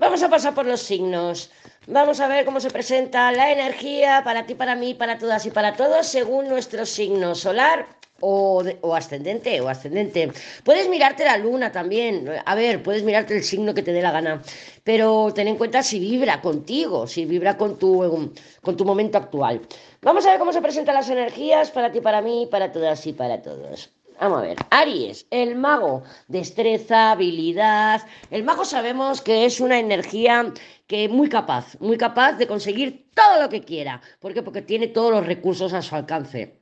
Vamos a pasar por los signos. Vamos a ver cómo se presenta la energía para ti, para mí, para todas y para todos según nuestro signo solar o, ascendente o ascendente. Puedes mirarte la luna también. A ver, puedes mirarte el signo que te dé la gana. Pero ten en cuenta si vibra contigo, si vibra con tu, con tu momento actual. Vamos a ver cómo se presentan las energías para ti, para mí, para todas y para todos. Vamos a ver, Aries, el mago, destreza, habilidad. El mago sabemos que es una energía que muy capaz, muy capaz de conseguir todo lo que quiera. ¿Por qué? Porque tiene todos los recursos a su alcance.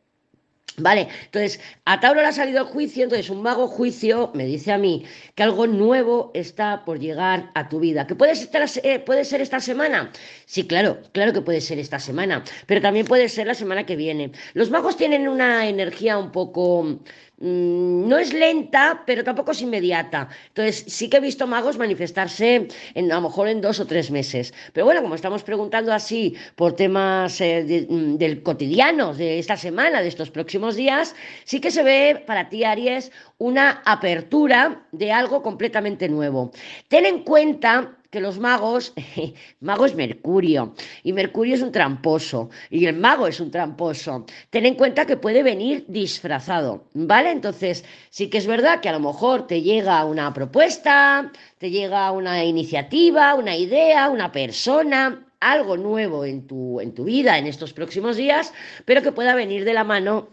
Vale, entonces a Tauro le ha salido el juicio, entonces un mago juicio me dice a mí que algo nuevo está por llegar a tu vida. ¿Que puede ser, eh, puede ser esta semana? Sí, claro, claro que puede ser esta semana, pero también puede ser la semana que viene. Los magos tienen una energía un poco no es lenta, pero tampoco es inmediata. Entonces, sí que he visto magos manifestarse en, a lo mejor en dos o tres meses. Pero bueno, como estamos preguntando así por temas eh, mm, del cotidiano, de esta semana, de estos próximos días, sí que se ve para ti, Aries, una apertura de algo completamente nuevo. Ten en cuenta que los magos, mago es Mercurio, y Mercurio es un tramposo, y el mago es un tramposo. Ten en cuenta que puede venir disfrazado, ¿vale? Entonces, sí que es verdad que a lo mejor te llega una propuesta, te llega una iniciativa, una idea, una persona, algo nuevo en tu, en tu vida en estos próximos días, pero que pueda venir de la mano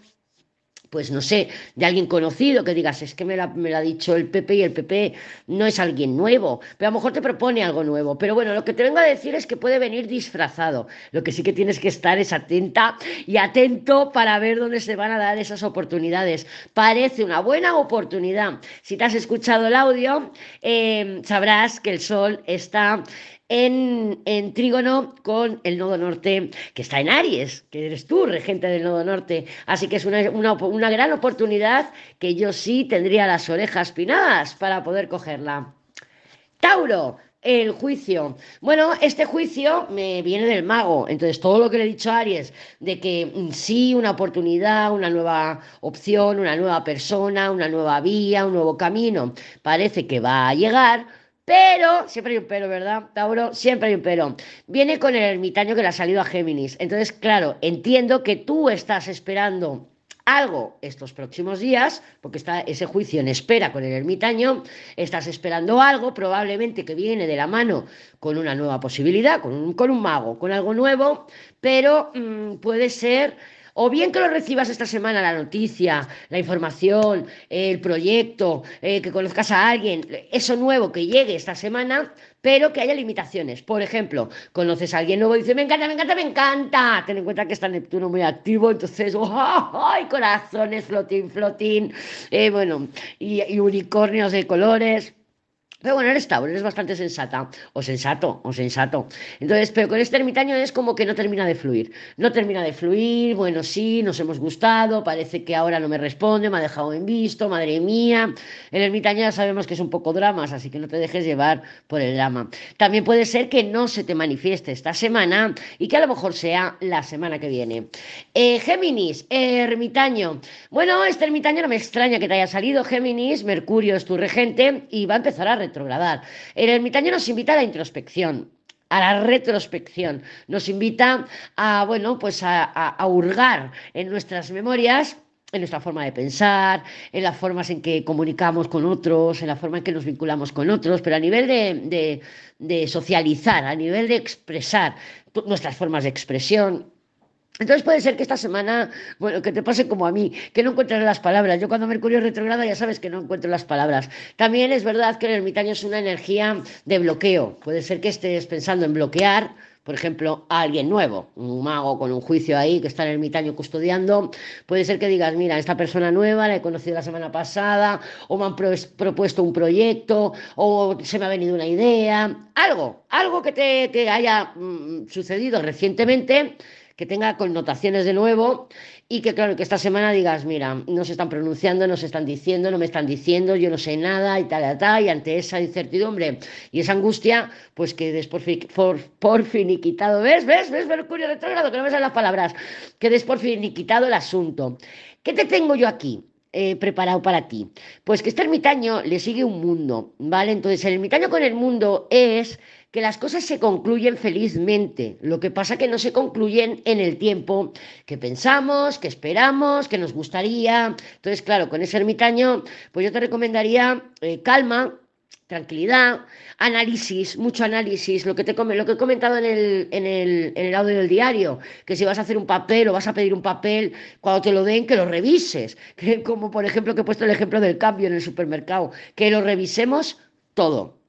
pues no sé, de alguien conocido que digas, es que me lo ha dicho el PP y el PP no es alguien nuevo, pero a lo mejor te propone algo nuevo. Pero bueno, lo que te vengo a decir es que puede venir disfrazado. Lo que sí que tienes que estar es atenta y atento para ver dónde se van a dar esas oportunidades. Parece una buena oportunidad. Si te has escuchado el audio, eh, sabrás que el sol está en, trígono con el nodo norte que está en Aries, que eres tú, regente del nodo norte. Así que es una, una gran oportunidad que yo sí tendría las orejas pinadas para poder cogerla. Tauro, el juicio. Bueno, este juicio me viene del mago. Entonces, todo lo que le he dicho a Aries, de que mm, sí, una oportunidad, una nueva opción, una nueva persona, una nueva vía, un nuevo camino, parece que va a llegar pero, siempre hay un pero, ¿verdad, Tauro? Siempre hay un pero. Viene con el ermitaño que le ha salido a Géminis. Entonces, claro, entiendo que tú estás esperando algo estos próximos días, porque está ese juicio en espera con el ermitaño, estás esperando algo, probablemente que viene de la mano con una nueva posibilidad, con un, con un mago, con algo nuevo, pero mm, puede ser o bien que lo recibas esta semana, la noticia, la información, el proyecto, eh, que conozcas a alguien, eso nuevo que llegue esta semana, pero que haya limitaciones. Por ejemplo, conoces a alguien nuevo y dices, me encanta, me encanta, me encanta. Ten en cuenta que está Neptuno muy activo, entonces, ¡ay, corazones, flotín, flotín! Eh, bueno, y unicornios de colores. Pero bueno, eres Tauro, eres bastante sensata, o sensato, o sensato. Entonces, pero con este ermitaño es como que no termina de fluir. No termina de fluir, bueno, sí, nos hemos gustado, parece que ahora no me responde, me ha dejado en visto, madre mía. El ermitaño ya sabemos que es un poco dramas, así que no te dejes llevar por el drama. También puede ser que no se te manifieste esta semana y que a lo mejor sea la semana que viene. Eh, Géminis, ermitaño. Bueno, este ermitaño no me extraña que te haya salido, Géminis, Mercurio es tu regente y va a empezar a el ermitaño nos invita a la introspección, a la retrospección, nos invita a, bueno, pues a, hurgar en nuestras memorias en nuestra forma de pensar, en las formas en que comunicamos con otros, en la forma en que nos vinculamos con otros, pero a nivel de socializar, a nivel de expresar nuestras formas de expresión, entonces puede ser que esta semana, bueno, que te pase como a mí, que no encuentres las palabras. Yo cuando Mercurio retrograda ya sabes que no encuentro las palabras. También es verdad que el ermitaño es una energía de bloqueo. Puede ser que estés pensando en bloquear, por ejemplo, a alguien nuevo, un mago con un juicio ahí que está en el ermitaño custodiando. Puede ser que digas, mira, esta persona nueva la he conocido la semana pasada, o me han propuesto un proyecto, o se me ha venido una idea, algo, algo que te haya mm, sucedido recientemente que tenga connotaciones de nuevo y que, claro, que esta semana digas, mira, no se están pronunciando, no se están diciendo, no me están diciendo, yo no sé nada y tal, y tal, y ante esa incertidumbre y esa angustia, pues que des por, por, por finiquitado, ¿ves? ¿Ves? ¿Ves? Mercurio retrógrado, que no me salen las palabras, que des por finiquitado el asunto. ¿Qué te tengo yo aquí? Eh, preparado para ti? Pues que este ermitaño le sigue un mundo, ¿vale? Entonces, el ermitaño con el mundo es que las cosas se concluyen felizmente. Lo que pasa que no se concluyen en el tiempo que pensamos, que esperamos, que nos gustaría. Entonces, claro, con ese ermitaño, pues yo te recomendaría eh, calma, tranquilidad, análisis, mucho análisis, lo que, te, lo que he comentado en el, en, el, en el audio del diario, que si vas a hacer un papel o vas a pedir un papel, cuando te lo den, que lo revises, que, como por ejemplo que he puesto el ejemplo del cambio en el supermercado, que lo revisemos todo.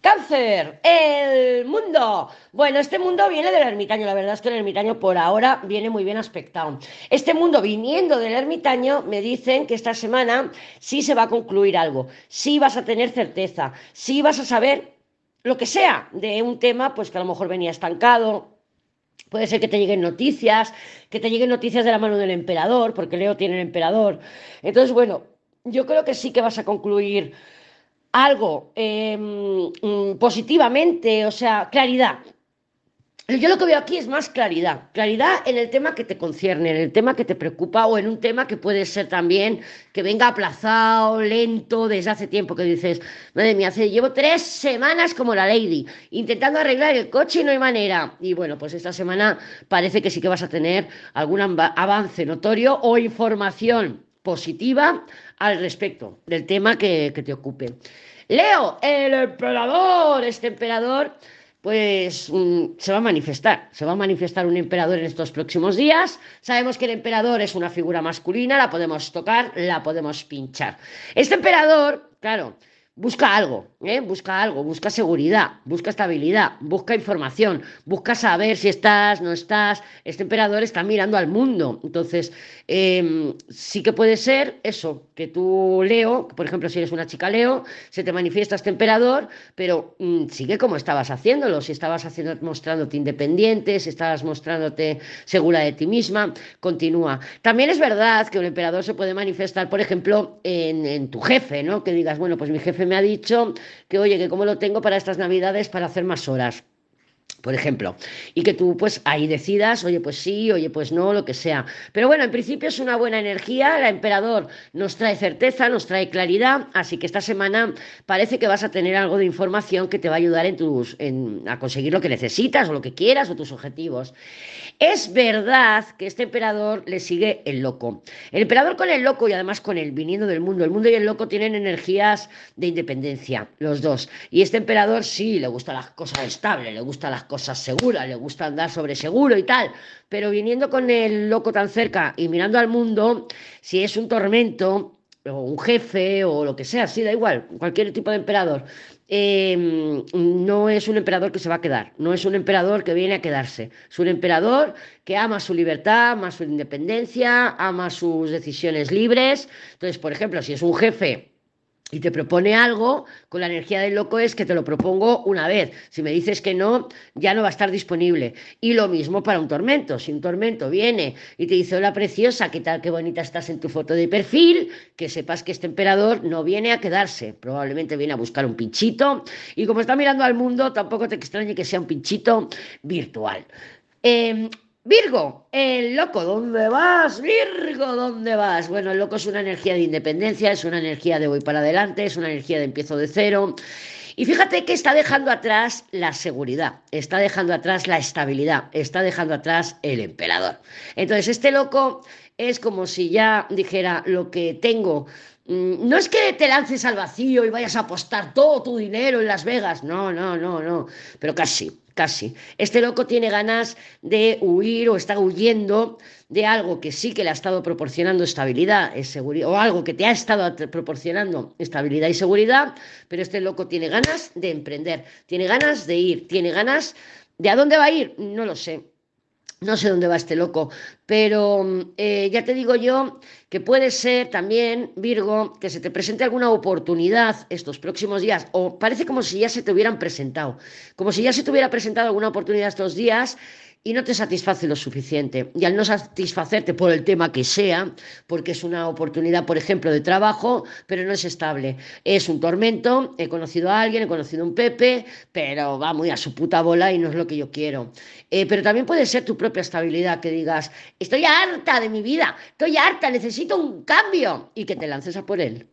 Cáncer, el mundo. Bueno, este mundo viene del ermitaño. La verdad es que el ermitaño por ahora viene muy bien aspectado. Este mundo viniendo del ermitaño, me dicen que esta semana sí se va a concluir algo. Sí vas a tener certeza. Sí vas a saber lo que sea de un tema, pues que a lo mejor venía estancado. Puede ser que te lleguen noticias, que te lleguen noticias de la mano del emperador, porque Leo tiene el emperador. Entonces, bueno, yo creo que sí que vas a concluir algo em, mm, positivamente, o sea, claridad. Yo lo que veo aquí es más claridad, claridad en el tema que te concierne, en el tema que te preocupa o en un tema que puede ser también que venga aplazado, lento, desde hace tiempo, que dices, madre mía, hace, llevo tres semanas como la lady, intentando arreglar el coche y no hay manera. Y bueno, pues esta semana parece que sí que vas a tener algún avance notorio o información positiva al respecto del tema que, te ocupe. Leo, el emperador, este emperador, pues mm, se va a manifestar, se va a manifestar un emperador en estos próximos días. Sabemos que el emperador es una figura masculina, la podemos tocar, la podemos pinchar. Este emperador, claro, busca algo, ¿eh? busca algo, busca seguridad, busca estabilidad, busca información, busca saber si estás, no estás. Este emperador está mirando al mundo. Entonces, em, sí que puede ser eso, que tú, Leo, por ejemplo, si eres una chica Leo, se te manifiesta este emperador, pero mm, sigue como estabas haciéndolo, si estabas haciendo, mostrándote independiente, si estabas mostrándote segura de ti misma, continúa. También es verdad que un emperador se puede manifestar, por ejemplo, en, en tu jefe, ¿no? Que digas, bueno, pues mi jefe me ha dicho que, oye, que cómo lo tengo para estas navidades para hacer más horas por ejemplo, y que tú pues ahí decidas, oye pues sí, oye pues no, lo que sea. Pero bueno, en principio es una buena energía, la emperador nos trae certeza, nos trae claridad, así que esta semana parece que vas a tener algo de información que te va a ayudar en tus, en, a conseguir lo que necesitas o lo que quieras o tus objetivos. Es verdad que este emperador le sigue el loco. El emperador con el loco y además con el viniendo del mundo, el mundo y el loco tienen energías de independencia, los dos. Y este emperador sí, le gustan las cosas estables, le gustan las cosas seguras, le gusta andar sobre seguro y tal, pero viniendo con el loco tan cerca y mirando al mundo, si es un tormento o un jefe o lo que sea, sí, da igual, cualquier tipo de emperador, em, no es un emperador que se va a quedar, no es un emperador que viene a quedarse, es un emperador que ama su libertad, ama su independencia, ama sus decisiones libres. Entonces, por ejemplo, si es un jefe y te propone algo, con la energía del loco es que te lo propongo una vez. Si me dices que no, ya no va a estar disponible. Y lo mismo para un tormento. Si un tormento viene y te dice, hola preciosa, qué tal, qué bonita estás en tu foto de perfil, que sepas que este emperador no viene a quedarse. Probablemente viene a buscar un pinchito. Y como está mirando al mundo, tampoco te extrañe que sea un pinchito virtual. Eh, Virgo, el loco, ¿dónde vas? Virgo, ¿dónde vas? Bueno, el loco es una energía de independencia, es una energía de voy para adelante, es una energía de empiezo de cero. Y fíjate que está dejando atrás la seguridad, está dejando atrás la estabilidad, está dejando atrás el emperador. Entonces, este loco es como si ya dijera lo que tengo. Mm, no es que te lances al vacío y vayas a apostar todo tu dinero en Las Vegas, no, no, no, no, pero casi casi. Este loco tiene ganas de huir o está huyendo de algo que sí que le ha estado proporcionando estabilidad y seguridad, o algo que te ha estado proporcionando estabilidad y seguridad, pero este loco tiene ganas de emprender, tiene ganas de ir, tiene ganas de a dónde va a ir, no lo sé. No sé dónde va este loco, pero eh, ya te digo yo que puede ser también, Virgo, que se te presente alguna oportunidad estos próximos días, o parece como si ya se te hubieran presentado, como si ya se te hubiera presentado alguna oportunidad estos días y no te satisface lo suficiente. Y al no satisfacerte por el tema que sea, porque es una oportunidad, por ejemplo, de trabajo, pero no es estable. Es un tormento, he conocido a alguien, he conocido a un Pepe, pero va muy a su puta bola y no es lo que yo quiero. Eh, pero también puede ser tu propia estabilidad, que digas, estoy harta de mi vida, estoy harta, necesito un cambio y que te lances a por él.